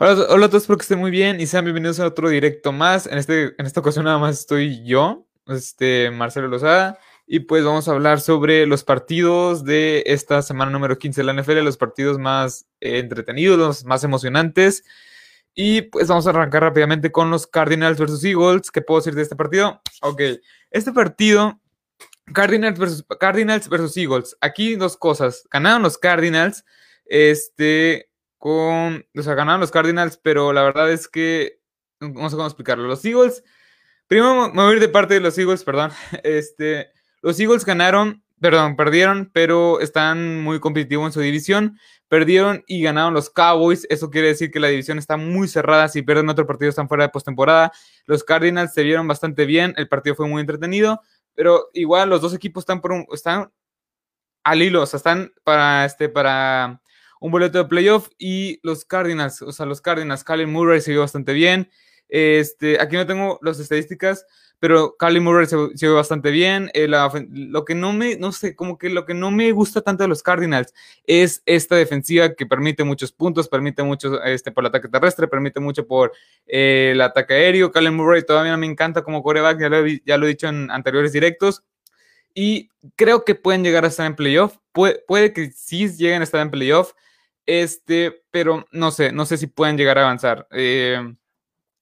Hola, hola a todos, espero que estén muy bien y sean bienvenidos a otro directo más. En, este, en esta ocasión nada más estoy yo, este, Marcelo Lozada, y pues vamos a hablar sobre los partidos de esta semana número 15 de la NFL, los partidos más eh, entretenidos, los más emocionantes. Y pues vamos a arrancar rápidamente con los Cardinals versus Eagles. ¿Qué puedo decir de este partido? Ok, este partido, Cardinals versus, Cardinals versus Eagles. Aquí dos cosas. Ganaron los Cardinals. Este, con, o sea, ganaron los Cardinals, pero la verdad es que no sé cómo explicarlo. Los Eagles, primero me voy a ir de parte de los Eagles, perdón. Este, los Eagles ganaron, perdón, perdieron, pero están muy competitivos en su división. Perdieron y ganaron los Cowboys. Eso quiere decir que la división está muy cerrada. Si pierden otro partido, están fuera de postemporada. Los Cardinals se vieron bastante bien. El partido fue muy entretenido. Pero igual los dos equipos están por un, están al hilo. O sea, están para este, para un boleto de playoff y los Cardinals, o sea, los Cardinals, Colin Murray se vio bastante bien. Este, aquí no tengo las estadísticas, pero Colin Murray se, vio bastante bien. Eh, lo que no me, no sé, como que lo que no me gusta tanto de los Cardinals es esta defensiva que permite muchos puntos, permite mucho este, por el ataque terrestre, permite mucho por eh, el ataque aéreo. Colin Murray todavía me encanta como coreback, ya lo, ya lo he dicho en anteriores directos. Y creo que pueden llegar a estar en playoff. puede que sí lleguen a estar en playoff. Este, pero no sé, no sé si pueden llegar a avanzar. Eh,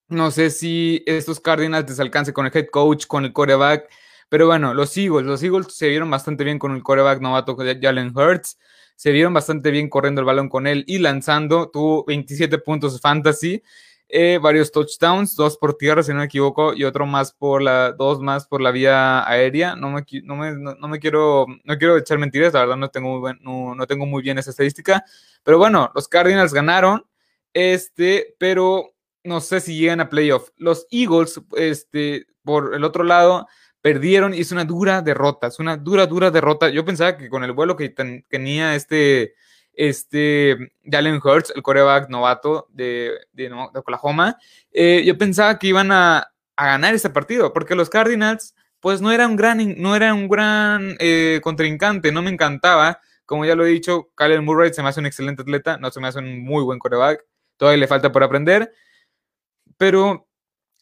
no sé si estos Cardinals les alcance con el head coach, con el coreback. Pero bueno, los Eagles, los Eagles se vieron bastante bien con el coreback novato Jalen Hurts. Se vieron bastante bien corriendo el balón con él y lanzando. Tuvo 27 puntos fantasy. Eh, varios touchdowns, dos por tierra, si no me equivoco, y otro más por la, dos más por la vía aérea. No me, no me, no, me quiero, no quiero echar mentiras, la verdad no tengo, muy no, no tengo muy bien esa estadística. Pero bueno, los Cardinals ganaron, este, pero no sé si llegan a playoff. Los Eagles, este, por el otro lado, perdieron y es una dura derrota, es una dura, dura derrota. Yo pensaba que con el vuelo que tenía este este Jalen Hurts, el coreback novato de, Oklahoma, eh, yo pensaba que iban a, ganar este partido, porque los Cardinals, pues no era un gran, no era un gran contrincante, no me encantaba. Como ya lo he dicho, Kyle Murray se me hace un excelente atleta, no se me hace un muy buen coreback, todavía le falta por aprender, pero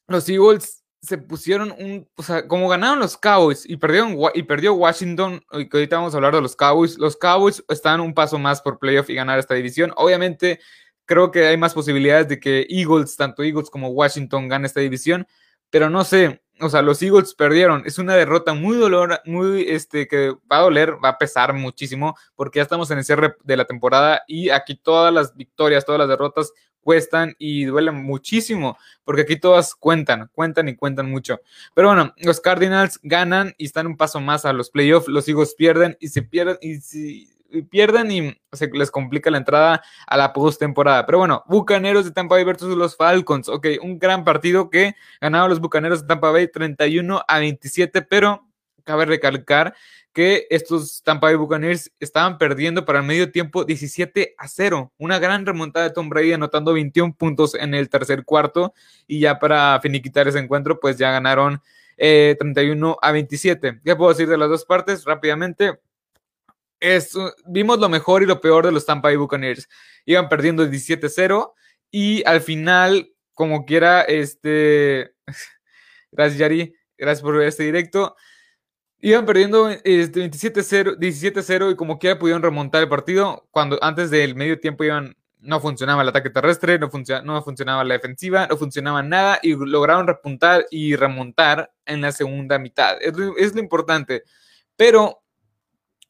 los Eagles se pusieron un, o sea, como ganaron los Cowboys y perdieron y perdió Washington, y que ahorita vamos a hablar de los Cowboys, los Cowboys están un paso más por playoff y ganar esta división. Obviamente, creo que hay más posibilidades de que Eagles, tanto Eagles como Washington, gane esta división, pero no sé, o sea, los Eagles perdieron. Es una derrota muy dolor, muy, este, que va a doler, va a pesar muchísimo, porque ya estamos en el cierre de la temporada y aquí todas las victorias, todas las derrotas cuestan y duelen muchísimo, porque aquí todas cuentan, cuentan y cuentan mucho. Pero bueno, los Cardinals ganan y están un paso más a los playoffs, los Eagles pierden y se pierden y si pierden y se les complica la entrada a la postemporada. Pero bueno, Bucaneros de Tampa Bay versus los Falcons. Ok, un gran partido que ganaron los Bucaneros de Tampa Bay 31 a 27, pero cabe recalcar que estos Tampa Bay Buccaneers estaban perdiendo para el medio tiempo 17 a 0. Una gran remontada de Tom Brady anotando 21 puntos en el tercer cuarto y ya para finiquitar ese encuentro pues ya ganaron 31 eh, a 27. ¿Qué puedo decir de las dos partes? Rápidamente. vimos lo mejor y lo peor de los Tampa Bay Buccaneers. Iban perdiendo 17-0 y al final, como quiera, este... Gracias, Yari. Gracias por ver este directo. Iban perdiendo 27-0 17 y como quiera pudieron remontar el partido cuando antes del medio tiempo iban no funcionaba el ataque terrestre, no, no funcionaba la defensiva, no funcionaba nada y lograron repuntar y remontar en la segunda mitad. Es es lo importante. Pero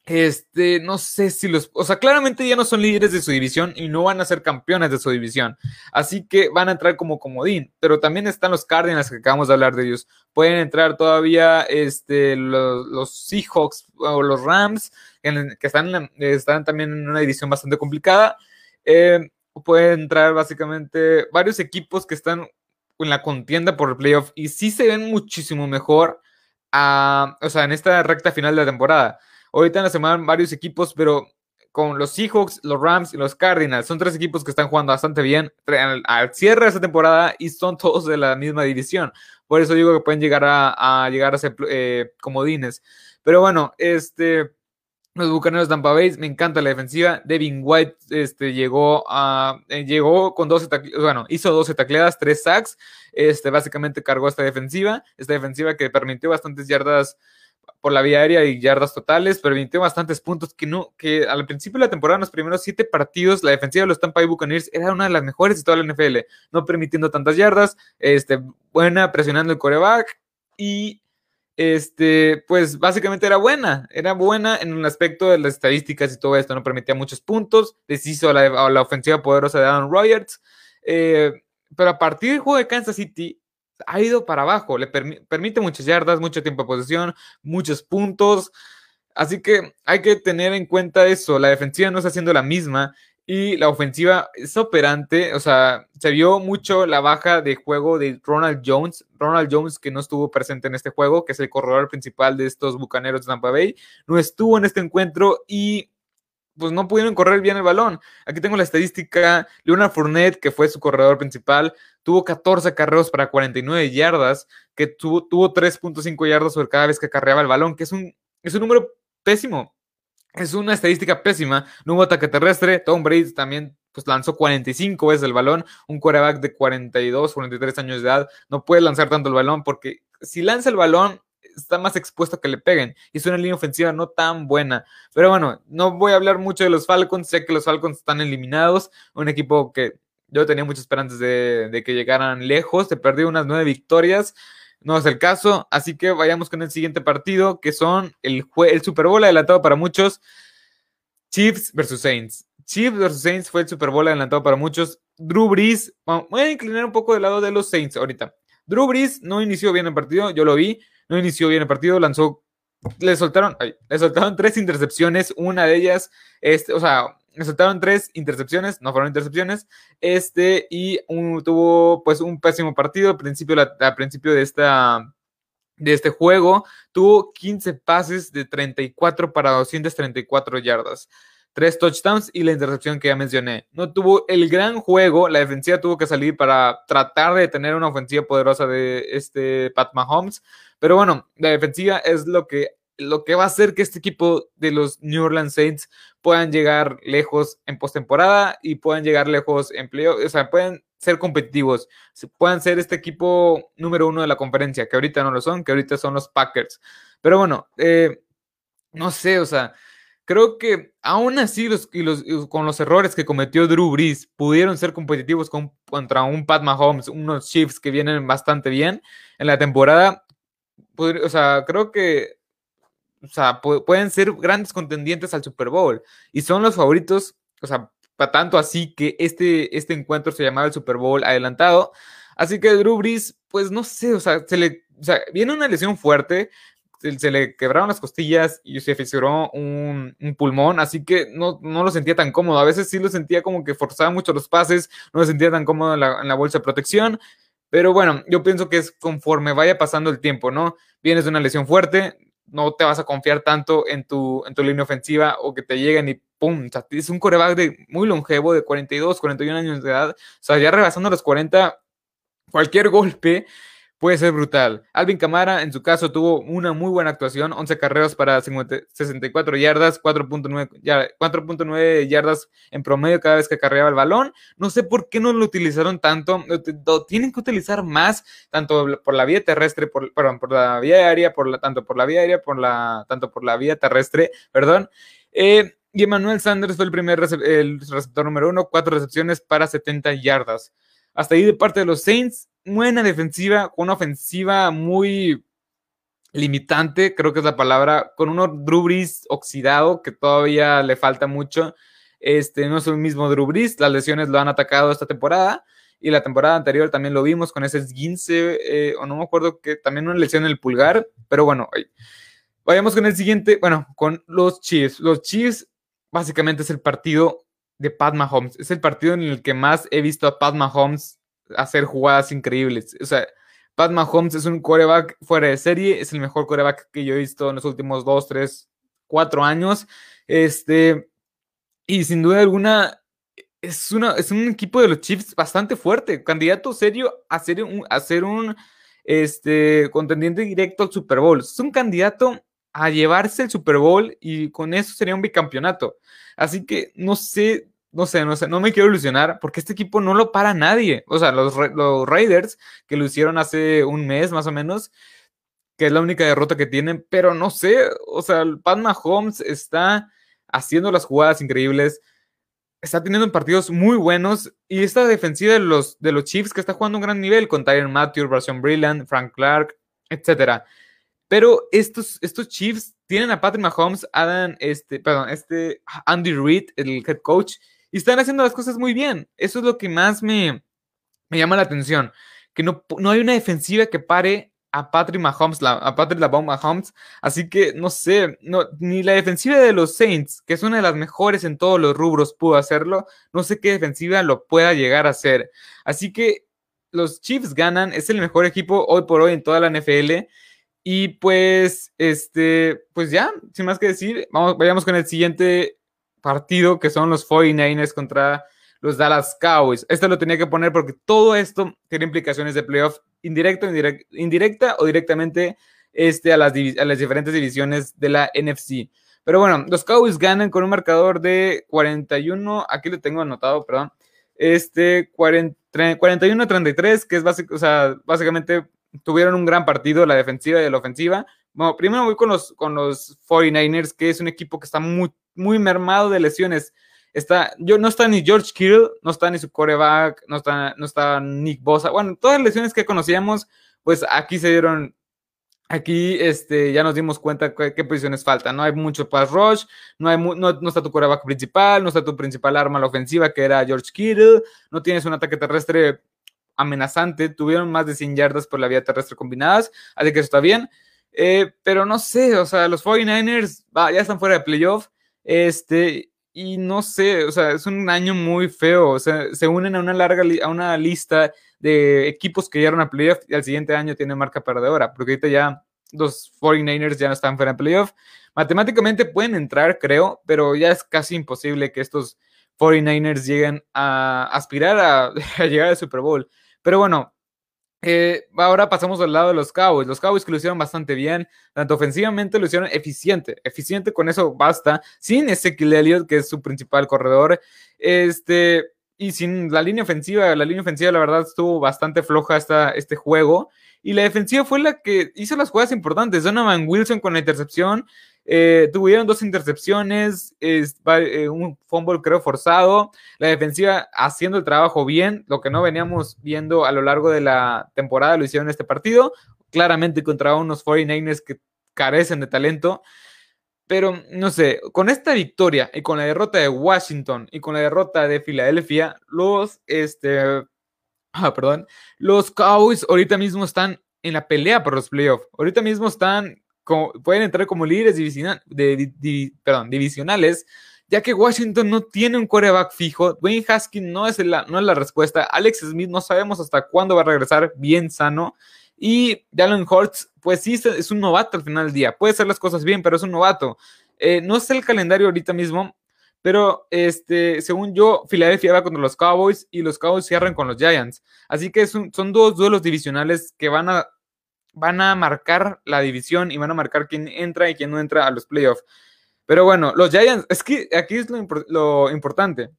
este, no sé si los, o sea, claramente ya no son líderes de su división y no van a ser campeones de su división. Así que van a entrar como comodín, pero también están los Cardinals que acabamos de hablar de ellos. Pueden entrar todavía este, los, Seahawks o los Rams, que, están, también en una división bastante complicada. Eh, pueden entrar básicamente varios equipos que están en la contienda por el playoff y sí se ven muchísimo mejor, a, o sea, en esta recta final de la temporada. Ahorita en la semana varios equipos, pero con los Seahawks, los Rams y los Cardinals. Son tres equipos que están jugando bastante bien al, cierre de esta temporada y son todos de la misma división. Por eso digo que pueden llegar a, llegar a ser eh, comodines. Pero bueno, este, Los Bucaneros de Tampa Bay, me encanta la defensiva. Devin White este, llegó, a, eh, llegó con 12 bueno, hizo 12 tacleadas, 3 sacks. Este, básicamente cargó esta defensiva. Esta defensiva que permitió bastantes yardas por la vía aérea y yardas totales, permitió bastantes puntos que no, que al principio de la temporada, en los primeros 7 partidos, la defensiva de los Tampa Bay Buccaneers era una de las mejores de toda la NFL, no permitiendo tantas yardas, este, buena presionando el coreback y este, pues básicamente era buena, era buena en un aspecto de las estadísticas y todo esto, no permitía muchos puntos, deshizo la, la ofensiva poderosa de Aaron Rodgers, eh, pero a partir del juego de Kansas City ha ido para abajo, le permite muchas yardas, mucho tiempo de posesión, muchos puntos, así que hay que tener en cuenta eso, la defensiva no está haciendo la misma y la ofensiva es operante, o sea, se vio mucho la baja de juego de Ronald Jones, Ronald Jones que no estuvo presente en este juego, que es el corredor principal de estos Bucaneros de Tampa Bay, no estuvo en este encuentro y pues no pudieron correr bien el balón. Aquí tengo la estadística, Leonard Fournette, que fue su corredor principal, tuvo 14 carreos para 49 yardas, que tuvo, tuvo 3.5 yardas sobre cada vez que carreaba el balón, que es un, es un número pésimo es una estadística pésima. No hubo ataque terrestre. Tom Brady también pues, lanzó 45 veces el balón. Un quarterback de 42, 43 años de edad no puede lanzar tanto el balón porque si lanza el balón está más expuesto a que le peguen. Y es una línea ofensiva no tan buena. Pero bueno, no voy a hablar mucho de los Falcons. Sé que los Falcons están eliminados. Un equipo que yo tenía muchas esperanzas de, que llegaran lejos. Se perdió unas nueve victorias. No es el caso, así que vayamos con el siguiente partido, que son el, el Super Bowl adelantado para muchos, Chiefs versus Saints. Chiefs versus Saints fue el Super Bowl adelantado para muchos. Drew Brees, voy a inclinar un poco del lado de los Saints ahorita. Drew Brees no inició bien el partido, yo lo vi, no inició bien el partido, lanzó, le soltaron, le soltaron tres intercepciones, una de ellas, este, o sea, soltaron tres intercepciones, no fueron intercepciones, este, y tuvo pues un pésimo partido al principio, al principio de, esta, de este juego, tuvo 15 pases de 34 para 234 yardas. Tres touchdowns y la intercepción que ya mencioné. No tuvo el gran juego. La defensiva tuvo que salir para tratar de tener una ofensiva poderosa de este Pat Mahomes. Pero bueno, la defensiva es lo que lo que va a hacer que este equipo de los New Orleans Saints puedan llegar lejos en postemporada y puedan llegar lejos en playoff, o sea, pueden ser competitivos, puedan ser este equipo número uno de la conferencia, que ahorita no lo son, que ahorita son los Packers. Pero bueno, eh, no sé, o sea, creo que aún así los, con los errores que cometió Drew Brees pudieron ser competitivos contra un Pat Mahomes, unos Chiefs que vienen bastante bien en la temporada. o sea, creo que o sea, pueden ser grandes contendientes al Super Bowl y son los favoritos, o sea, para tanto así que este, este encuentro se llamaba el Super Bowl adelantado. Así que Drew Brees, pues no sé, o sea, se le, o sea, viene una lesión fuerte, se, le quebraron las costillas y se fisuró un, un, pulmón, así que no, no lo sentía tan cómodo. A veces sí lo sentía como que forzaba mucho los pases, no lo sentía tan cómodo en la, en la bolsa de protección. Pero bueno, yo pienso que es conforme vaya pasando el tiempo, ¿no? Vienes de una lesión fuerte, no te vas a confiar tanto en tu, en tu línea ofensiva o que te lleguen y ¡pum! es un coreback de, muy longevo, de 42, 41 años de edad. O sea, ya rebasando los 40, cualquier golpe puede ser brutal. Alvin Camara, en su caso, tuvo una muy buena actuación, 11 carreras para 64 yardas, 4.9 yardas en promedio cada vez que carreaba el balón. No sé por qué no lo utilizaron tanto, tienen que utilizar más, tanto por la vía terrestre, por, perdón, por la vía aérea, por la, tanto por la vía aérea, por la, tanto por la vía terrestre, perdón. Eh, y Emmanuel Sanders fue el primer el receptor número uno, cuatro recepciones para 70 yardas. Hasta ahí de parte de los Saints, buena defensiva, una ofensiva muy limitante, creo que es la palabra, con un Drew Brees oxidado que todavía le falta mucho. Este no es el mismo Drew Brees, las lesiones lo han atacado esta temporada y la temporada anterior también lo vimos con ese esguince, eh, o no me acuerdo que también una lesión en el pulgar, pero bueno, vayamos con el siguiente, bueno, con los Chiefs. Los Chiefs básicamente es el partido de Pat Mahomes, es el partido en el que más he visto a Pat Mahomes hacer jugadas increíbles. O sea, Pat Mahomes es un quarterback fuera de serie, es el mejor quarterback que yo he visto en los últimos dos, tres, cuatro años. Este, y sin duda alguna, es, una, es un equipo de los Chiefs bastante fuerte, candidato serio a ser un, a un este, contendiente directo al Super Bowl. Es un candidato a llevarse el Super Bowl y con eso sería un bicampeonato. Así que no sé, no sé, no sé, no me quiero ilusionar porque este equipo no lo para nadie. O sea, los, los Raiders que lo hicieron hace un mes más o menos, que es la única derrota que tienen, pero no sé, o sea, el Pat Mahomes está haciendo las jugadas increíbles, está teniendo partidos muy buenos y esta defensiva de los, de los Chiefs que está jugando un gran nivel con Tyron Matthew, Version Brilliant, Frank Clark, etcétera. Pero estos, estos Chiefs tienen a Patrick Mahomes, Adam, este, perdón, este Andy Reid, el head coach, y están haciendo las cosas muy bien. Eso es lo que más me, me llama la atención. Que no, no hay una defensiva que pare a Patrick Mahomes, a Patrick Mahomes. Así que no sé, no, ni la defensiva de los Saints, que es una de las mejores en todos los rubros, pudo hacerlo. No sé qué defensiva lo pueda llegar a hacer. Así que los Chiefs ganan, es el mejor equipo hoy por hoy en toda la NFL. Y pues, este, pues ya, sin más que decir, vamos, vayamos con el siguiente partido, que son los 49ers contra los Dallas Cowboys. Esto lo tenía que poner porque todo esto tiene implicaciones de playoff indirecto, indirecta o directamente este, a, las a las diferentes divisiones de la NFC. Pero bueno, los Cowboys ganan con un marcador de 41, aquí lo tengo anotado, perdón, este 41-33, que es básico, o sea, básicamente tuvieron un gran partido, la defensiva y la ofensiva. Bueno, primero voy con los, con los 49ers, que es un equipo que está muy, muy mermado de lesiones. Está, yo, no está ni George Kittle, no está ni su coreback, no está, no está Nick Bosa. Bueno, todas las lesiones que conocíamos, pues aquí se dieron, aquí este, ya nos dimos cuenta qué, posiciones faltan. No hay mucho pass rush, no, hay no, no, está tu coreback principal, no está tu principal arma la ofensiva, que era George Kittle, no tienes un ataque terrestre amenazante, tuvieron más de 100 yardas por la vía terrestre combinadas, así que eso está bien. Eh, pero no sé, o sea, los 49ers ya están fuera de playoff, este, y no sé, o sea, es un año muy feo, o sea, se unen a una larga, a una lista de equipos que llegaron a playoff y al siguiente año tienen marca perdedora, porque ahorita ya los 49ers ya no están fuera de playoff. Matemáticamente pueden entrar, creo, pero ya es casi imposible que estos 49ers lleguen a aspirar a, a llegar al Super Bowl. Pero bueno, eh, ahora pasamos al lado de los Cowboys. Los Cowboys que lo hicieron bastante bien, tanto ofensivamente lo hicieron eficiente. Eficiente con eso basta. Sin Ezekiel Elliott, que es su principal corredor. Este, y sin la línea ofensiva, la línea ofensiva la verdad estuvo bastante floja esta, este juego. Y la defensiva fue la que hizo las jugadas importantes. Donovan Wilson con la intercepción. Eh, tuvieron dos intercepciones, eh, un fumble creo forzado, la defensiva haciendo el trabajo bien, lo que no veníamos viendo a lo largo de la temporada lo hicieron en este partido, claramente contra unos 49ers que carecen de talento. Pero no sé, con esta victoria y con la derrota de Washington y con la derrota de Filadelfia, los este ah, perdón, los Cowboys ahorita mismo están en la pelea por los playoffs. Ahorita mismo están pueden entrar como líderes divisionales, ya que Washington no tiene un quarterback fijo. Dwayne Haskins no es, la, no es la respuesta. Alex Smith no sabemos hasta cuándo va a regresar bien sano. Y Jalen Hurts, pues sí, es un novato al final del día. Puede hacer las cosas bien, pero es un novato. Eh, no sé el calendario ahorita mismo, pero este, según yo, Filadelfia va contra los Cowboys y los Cowboys cierran con los Giants. Así que son dos duelos divisionales que van a van a marcar la división y van a marcar quién entra y quién no entra a los playoffs. Pero bueno, los Giants, es que aquí es lo, importante.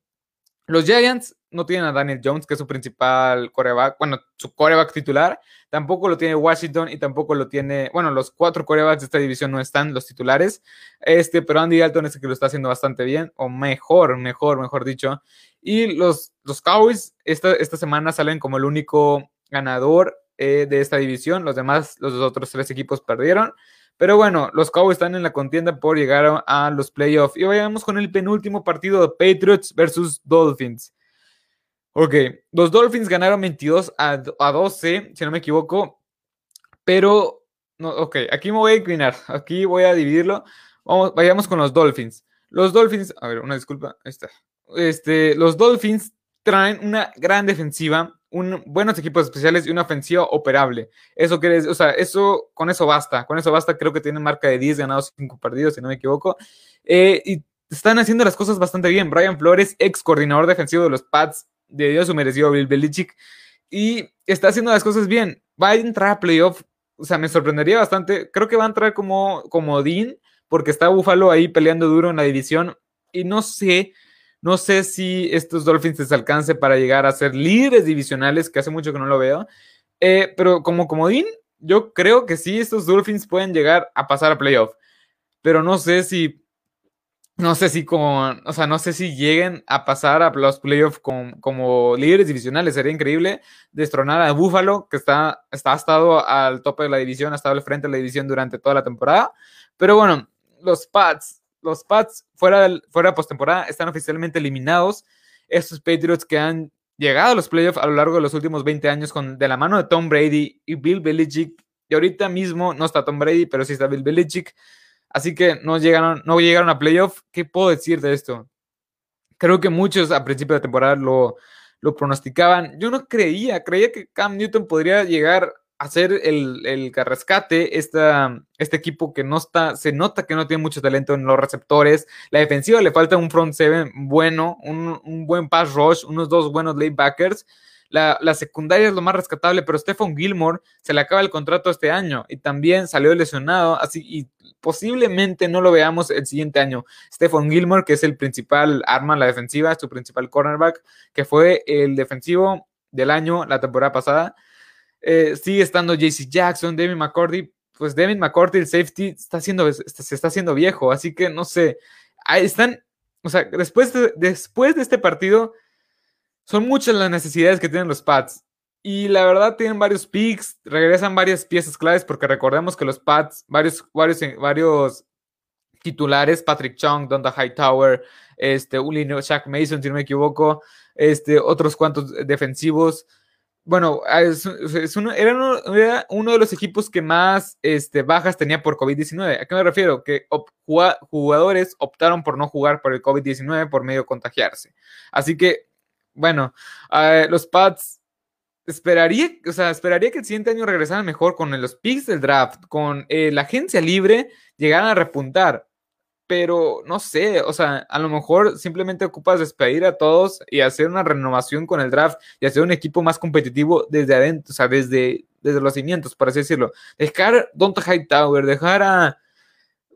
Los Giants no tienen a Daniel Jones, que es su principal coreback, bueno, su coreback titular. Tampoco lo tiene Washington y tampoco lo tiene, bueno, los cuatro corebacks de esta división no están, los titulares. Este, pero Andy Dalton es el que lo está haciendo bastante bien, o mejor, mejor, mejor dicho. Y los, los Cowboys esta, esta semana salen como el único ganador eh, de esta división. Los demás, los otros tres equipos perdieron. Pero bueno, los Cowboys están en la contienda por llegar a los playoffs. Y vayamos con el penúltimo partido de Patriots versus Dolphins. Ok, los Dolphins ganaron 22 a, 12, si no me equivoco. Pero, no, ok, aquí me voy a inclinar. Aquí voy a dividirlo. Vamos, vayamos con los Dolphins. Los Dolphins, a ver, una disculpa, ahí está. Este, los Dolphins traen una gran defensiva un, buenos equipos especiales y una ofensiva operable. Eso quiere o sea, eso, con eso basta. Con eso basta. Creo que tienen marca de 10 ganados, 5 perdidos, si no me equivoco. Eh, y están haciendo las cosas bastante bien. Brian Flores, ex coordinador defensivo de los Pats, de Dios su merecido Bill Belichick, y está haciendo las cosas bien. Va a entrar a playoff o sea, me sorprendería bastante. Creo que va a entrar como, como Dean, porque está Buffalo ahí peleando duro en la división. Y no sé, no sé si estos Dolphins les alcance para llegar a ser líderes divisionales, que hace mucho que no lo veo. Eh, pero como comodín, yo creo que sí, estos Dolphins pueden llegar a pasar a playoff. Pero no sé si no sé si con, o sea, no sé si lleguen a pasar a los playoffs como líderes divisionales. Sería increíble destronar a Buffalo, que está, está ha estado al tope de la división, ha estado al frente de la división durante toda la temporada. Pero bueno, los Pats, los Pats fuera, fuera postemporada están oficialmente eliminados. Estos Patriots que han llegado a los playoffs a lo largo de los últimos 20 años con, de la mano de Tom Brady y Bill Belichick. Y ahorita mismo no está Tom Brady, pero sí está Bill Belichick Así que no llegaron, no llegaron a playoff. ¿Qué puedo decir de esto? Creo que muchos a principio de temporada lo, lo pronosticaban. Yo no creía, creía que Cam Newton podría llegar a ser el, el rescate esta, este equipo que no está, se nota que no tiene mucho talento en los receptores. La defensiva le falta un front seven bueno, un, un buen pass rush, unos dos buenos latebackers. La, la, secundaria es lo más rescatable, pero Stephon Gilmore se le acaba el contrato este año y también salió lesionado, así y posiblemente no lo veamos el siguiente año. Stephon Gilmore, que es el principal arma en la defensiva, su principal cornerback, que fue el defensivo del año la temporada pasada. Eh, sigue estando JC Jackson, David McCordy. Pues David McCordy, el safety, está haciendo, se está haciendo viejo, así que no sé. Ahí están, o sea, después de, después de este partido, son muchas las necesidades que tienen los Pats. Y la verdad tienen varios picks, regresan varias piezas claves porque recordemos que los Pats, varios, varios, varios titulares, Patrick Chung, Donda Hightower, este, Ulino, Shaq Mason, si no me equivoco, este, otros cuantos defensivos. Bueno, es, uno, era, uno, de los equipos que más este, bajas tenía por COVID-19. ¿A qué me refiero? Que jugadores optaron por no jugar por el COVID-19 por medio de contagiarse. Así que, bueno, eh, los Pats esperaría, o sea, esperaría que el siguiente año regresaran mejor con los picks del draft, con eh, la agencia libre, llegaran a repuntar. Pero no sé, o sea, a lo mejor simplemente ocupas despedir a todos y hacer una renovación con el draft y hacer un equipo más competitivo desde adentro, o sea, desde, desde los cimientos, por así decirlo. Dejar Don't Hightower, dejar a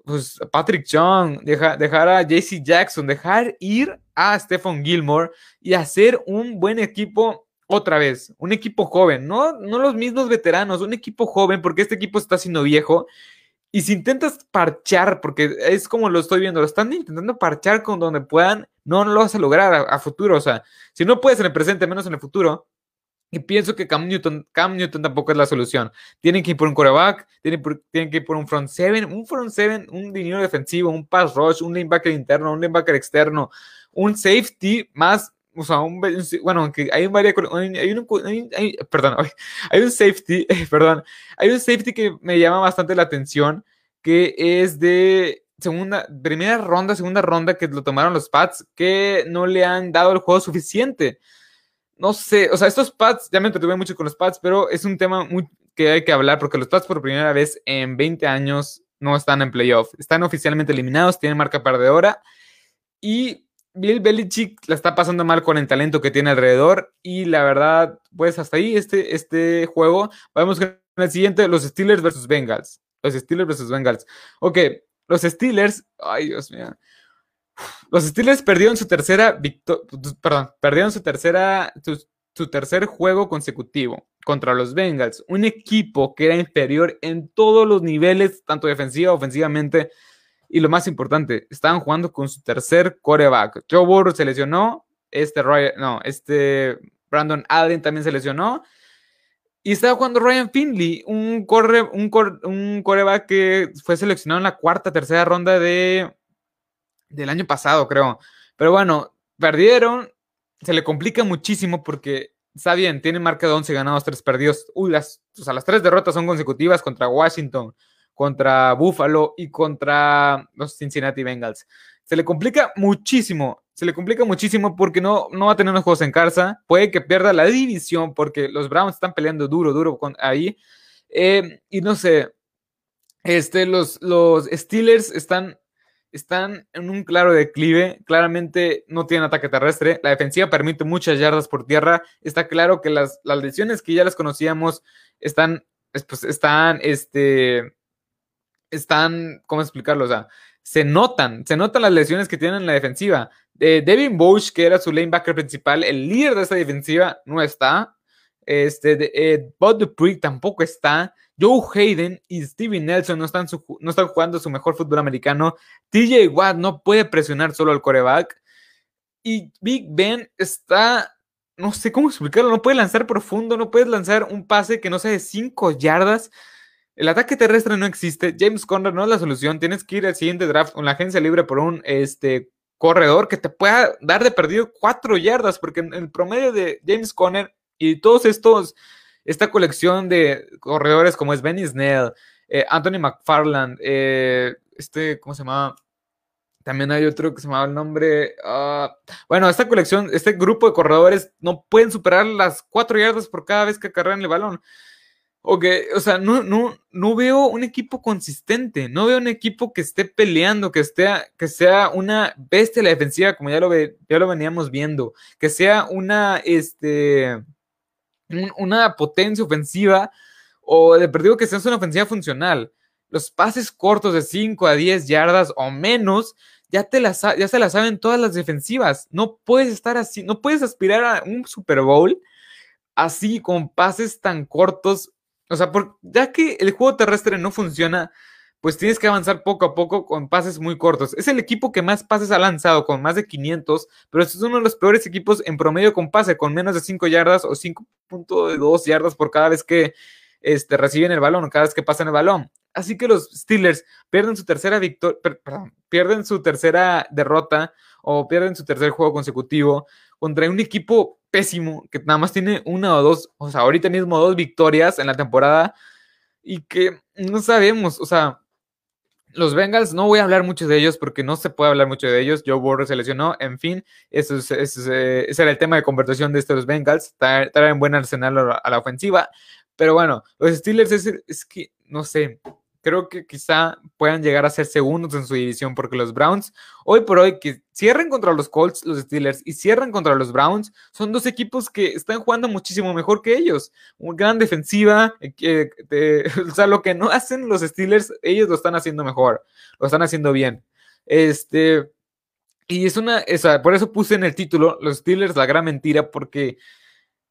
pues, Patrick Chung, dejar, dejar a JC Jackson, dejar ir a Stephen Gilmore y hacer un buen equipo otra vez, un equipo joven, no, no los mismos veteranos, un equipo joven, porque este equipo está siendo viejo. Y si intentas parchar, porque es como lo estoy viendo, lo están intentando parchar con donde puedan, no, lo vas a lograr a, futuro. O sea, si no puedes en el presente, menos en el futuro. Y pienso que Cam Newton, Cam Newton tampoco es la solución. Tienen que ir por un coreback, tienen, tienen que ir por un front seven, un front seven, un dinero defensivo, un pass rush, un linebacker interno, un linebacker externo, un safety más o sea, un, bueno, aunque hay un hay, un, perdón, hay un safety, perdón, hay un safety que me llama bastante la atención, que es de segunda, primera ronda, segunda ronda que lo tomaron los Pats, que no le han dado el juego suficiente. No sé, o sea, estos Pats, ya me entretuve mucho con los Pats, pero es un tema muy que hay que hablar porque los Pats por primera vez en 20 años no están en playoff. Están oficialmente eliminados, tienen marca perdedora y Bill Belichick la está pasando mal con el talento que tiene alrededor y la verdad, pues hasta ahí este, este juego. Vamos con el siguiente, los Steelers versus Bengals. Los Steelers versus Bengals. Ok, los Steelers, ay Dios mío. Los Steelers perdieron su tercera perdón, perdieron su tercera, su tercer juego consecutivo contra los Bengals, un equipo que era inferior en todos los niveles, tanto defensiva, ofensivamente, y lo más importante, estaban jugando con su tercer coreback. Joe Burrow se lesionó, este Ryan, no, este Brandon Allen también se lesionó. Y estaba jugando Ryan Finley, un, corre, un, un coreback que fue seleccionado en la cuarta, tercera ronda de, del año pasado, creo. Pero bueno, perdieron. Se le complica muchísimo porque está bien, tiene marca de 11 ganados, 3 perdidos. Uy, las, o sea, las tres derrotas son consecutivas contra Washington, contra Buffalo y contra los Cincinnati Bengals. Se le complica muchísimo, se le complica muchísimo porque no, no va a tener unos juegos en casa. Puede que pierda la división porque los Browns están peleando duro, duro ahí. Eh, y no sé, este, los, los Steelers están, están en un claro declive. Claramente no tienen ataque terrestre. La defensiva permite muchas yardas por tierra. Está claro que las, las lesiones que ya las conocíamos están pues están, este, están, ¿cómo explicarlo? O sea, se notan, se notan las lesiones que tienen en la defensiva. Eh, Devin Bush, que era su lanebacker principal, el líder de esta defensiva, no está. Este, de, eh, Bud Dupree tampoco está. Joe Hayden y Stevie Nelson no están, no están jugando su mejor fútbol americano. TJ Watt no puede presionar solo al coreback. Y Big Ben está, no sé cómo explicarlo, no puede lanzar profundo, no puede lanzar un pase que no sea de 5 yardas. El ataque terrestre no existe. James Conner no es la solución. Tienes que ir al siguiente draft con la agencia libre por un este, corredor que te pueda dar de perdido 4 yardas, porque en el promedio de James Conner y todos estos, esta colección de corredores como es Benny Snell, eh, Anthony McFarland, eh, este, ¿cómo se llama? También hay otro que se llamaba el nombre. Ah, bueno, esta colección, este grupo de corredores no pueden superar las cuatro yardas por cada vez que acarrean el balón. O, o sea, no, no, no veo un equipo consistente, no veo un equipo que esté peleando, que, esté, que sea una bestia la defensiva, como ya lo, ve, ya lo veníamos viendo, que sea una, este, una potencia ofensiva, o de perdido que sea una ofensiva funcional. Los pases cortos de 5 a 10 yardas o menos ya, te las, ya se las saben todas las defensivas. No puedes estar así, no puedes aspirar a un Super Bowl así con pases tan cortos. O sea, ya que el juego terrestre no funciona, pues tienes que avanzar poco a poco con pases muy cortos. Es el equipo que más pases ha lanzado, con más de 500, pero es uno de los peores equipos en promedio con pase, con menos de 5 yardas o 5.2 yardas por cada vez que este, reciben el balón, cada vez que pasan el balón. Así que los Steelers pierden su tercera victoria, perdón, pierden su tercera derrota o pierden su tercer juego consecutivo contra un equipo pésimo que nada más tiene una o dos, o sea, ahorita mismo dos victorias en la temporada y que no sabemos, o sea, los Bengals, no voy a hablar mucho de ellos porque no se puede hablar mucho de ellos. Joe Burrow se lesionó, en fin, eso es, eh, ese era el tema de conversación de estos Bengals, traen buen arsenal a la ofensiva. Pero bueno, los Steelers es, que, no sé, creo que quizá puedan llegar a ser segundos en su división porque los Browns, hoy por hoy, que cierren contra los Colts, los Steelers, y cierran contra los Browns, son dos equipos que están jugando muchísimo mejor que ellos. Una gran defensiva, eh, o sea, lo que no hacen los Steelers, ellos lo están haciendo mejor, lo están haciendo bien. Este, y es una, o por eso puse en el título los Steelers la gran mentira, porque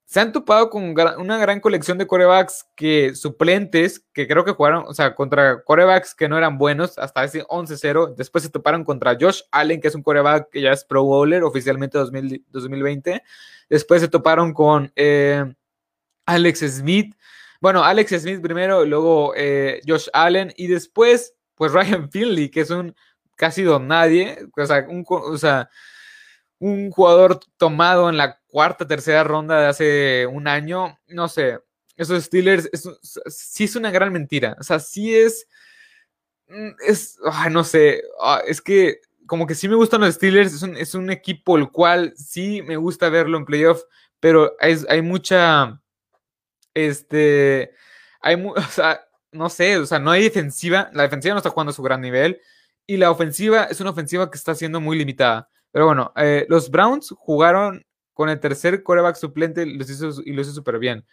se han topado con una gran colección de corebacks que suplentes, que creo que jugaron, o sea, contra corebacks que no eran buenos, hasta ese 11-0. Después se toparon contra Josh Allen, que es un coreback que ya es Pro Bowler oficialmente 2020. Después se toparon con eh, Alex Smith. Bueno, Alex Smith primero, luego eh, Josh Allen y después, pues Ryan Finley, que es un casi don nadie, o sea, un, o sea, un jugador tomado en la cuarta, tercera ronda de hace un año, no sé, esos Steelers sí es una gran mentira. O sea, sí es, mm, es, no sé, ah, es que como que sí me gustan los Steelers, es un, es un equipo el cual sí me gusta verlo en playoff, pero hay, mucha, este, hay, o sea, no sé, o sea, no hay defensiva, la defensiva no está jugando a su gran nivel, y la ofensiva es una ofensiva que está siendo muy limitada. Pero bueno, eh, los Browns jugaron con el tercer coreback suplente y los hizo, y lo hizo súper bien.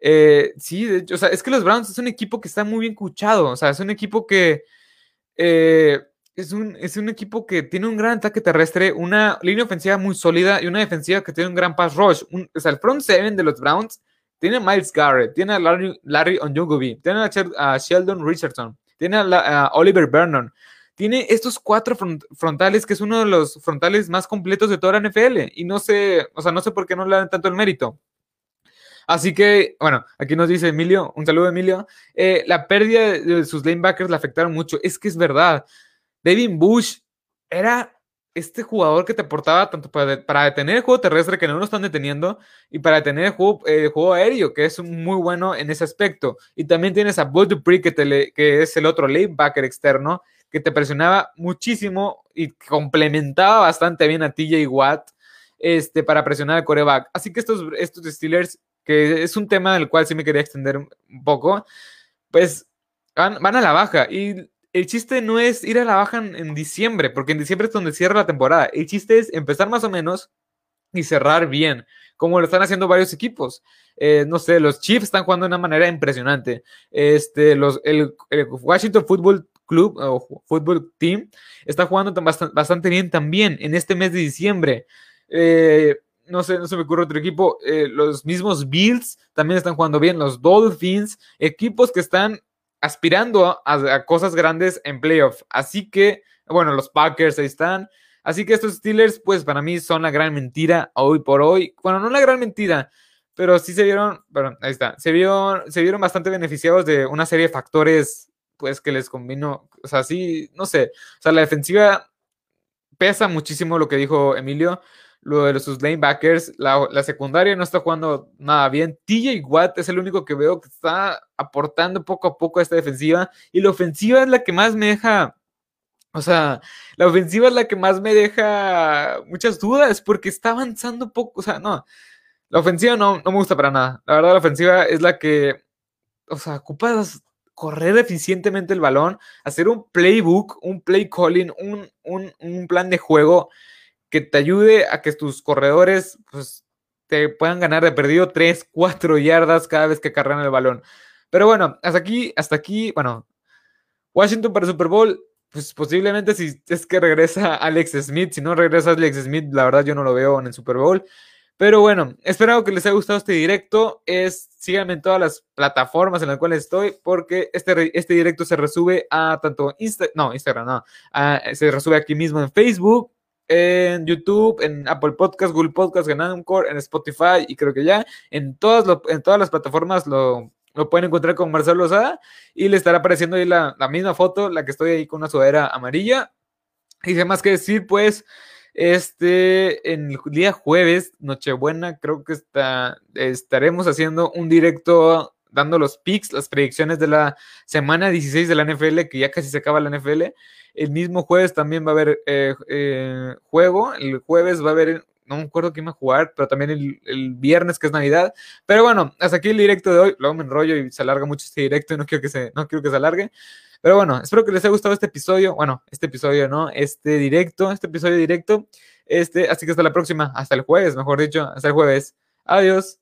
Eh, sí, de o sea, es que los Browns es un equipo que está muy bien cuchado, o sea, es un equipo que eh, es, un, es un equipo que tiene un gran ataque terrestre, una línea ofensiva muy sólida y una defensiva que tiene un gran pass rush. o sea, el front seven de los Browns tiene a Miles Garrett, tiene a Larry, Larry tiene a, Sheldon Richardson, tiene a, a Oliver Vernon, tiene estos cuatro frontales, que es uno de los frontales más completos de toda la NFL. Y no sé, o sea, no sé por qué no le dan tanto el mérito. Así que, bueno, aquí nos dice Emilio, un saludo Emilio. Eh, la pérdida de sus lanebackers le afectaron mucho. Es que es verdad. Devin Bush era este jugador que te aportaba tanto para, detener el juego terrestre, que no lo están deteniendo, y para detener el juego, juego aéreo, que es muy bueno en ese aspecto. Y también tienes a Bud Dupree, que, que es el otro lanebacker externo, que te presionaba muchísimo y complementaba bastante bien a TJ Watt este, para presionar al coreback. Así que estos, estos Steelers, que es un tema del cual sí me quería extender un poco, pues van, a la baja. Y el chiste no es ir a la baja en, diciembre, porque en diciembre es donde cierra la temporada. El chiste es empezar más o menos y cerrar bien. como lo están haciendo varios equipos. Eh, no sé, los Chiefs están jugando de una manera impresionante. Este, los, el, Washington Football Club o Football Team está jugando bastante, bien también en este mes de diciembre. Eh, no sé, no se me ocurre otro equipo. Eh, los mismos Bills también están jugando bien. Los Dolphins, equipos que están aspirando a, cosas grandes en playoff. Así que, bueno, los Packers ahí están. Así que estos Steelers, pues para mí son la gran mentira hoy por hoy. Bueno, no la gran mentira, pero sí se vieron, bueno, ahí está, se vieron, se vieron bastante beneficiados de una serie de factores, pues que les combinó, o sea, sí, no sé, o sea, la defensiva pesa muchísimo lo que dijo Emilio, lo de sus lanebackers, la, la secundaria no está jugando nada bien, TJ Watt es el único que veo que está aportando poco a poco a esta defensiva, y la ofensiva es la que más me deja o sea, la ofensiva es la que más me deja muchas dudas porque está avanzando poco. O sea, no, la ofensiva no, no me gusta para nada. La verdad, la ofensiva es la que, o sea, ocupas correr eficientemente el balón, hacer un playbook, un play calling, un, un, un plan de juego que te ayude a que tus corredores pues, te puedan ganar de perdido 3, 4 yardas cada vez que cargan el balón. Pero bueno, hasta aquí, hasta aquí, bueno, Washington para Super Bowl pues posiblemente si es que regresa Alex Smith, si no regresa Alex Smith, la verdad yo no lo veo en el Super Bowl. Pero bueno, espero que les haya gustado este directo. Es, síganme en todas las plataformas en las cuales estoy, porque este, este directo se resube a tanto Insta, no, Instagram, no, se resube aquí mismo en Facebook, en YouTube, en Apple Podcast, Google Podcast, en Anchor, en Spotify y creo que ya en todas, en todas las plataformas lo lo pueden encontrar con Marcelo Lozada y le estará apareciendo ahí la, misma foto, la que estoy ahí con una sudadera amarilla. Y sin más que decir, pues, este, el día jueves, Nochebuena, creo que está, estaremos haciendo un directo dando los picks, las predicciones de la semana 16 de la NFL, que ya casi se acaba la NFL. El mismo jueves también va a haber eh, eh, juego. El jueves va a haber no me acuerdo quién va a jugar, pero también el, viernes que es Navidad. Pero bueno, hasta aquí el directo de hoy. Luego me enrollo y se alarga mucho este directo y no quiero que se, no quiero que se alargue. Pero bueno, espero que les haya gustado este episodio. Bueno, este episodio, ¿no? Este directo, este episodio directo. Este, así que hasta la próxima, hasta el jueves, mejor dicho, hasta el jueves. Adiós.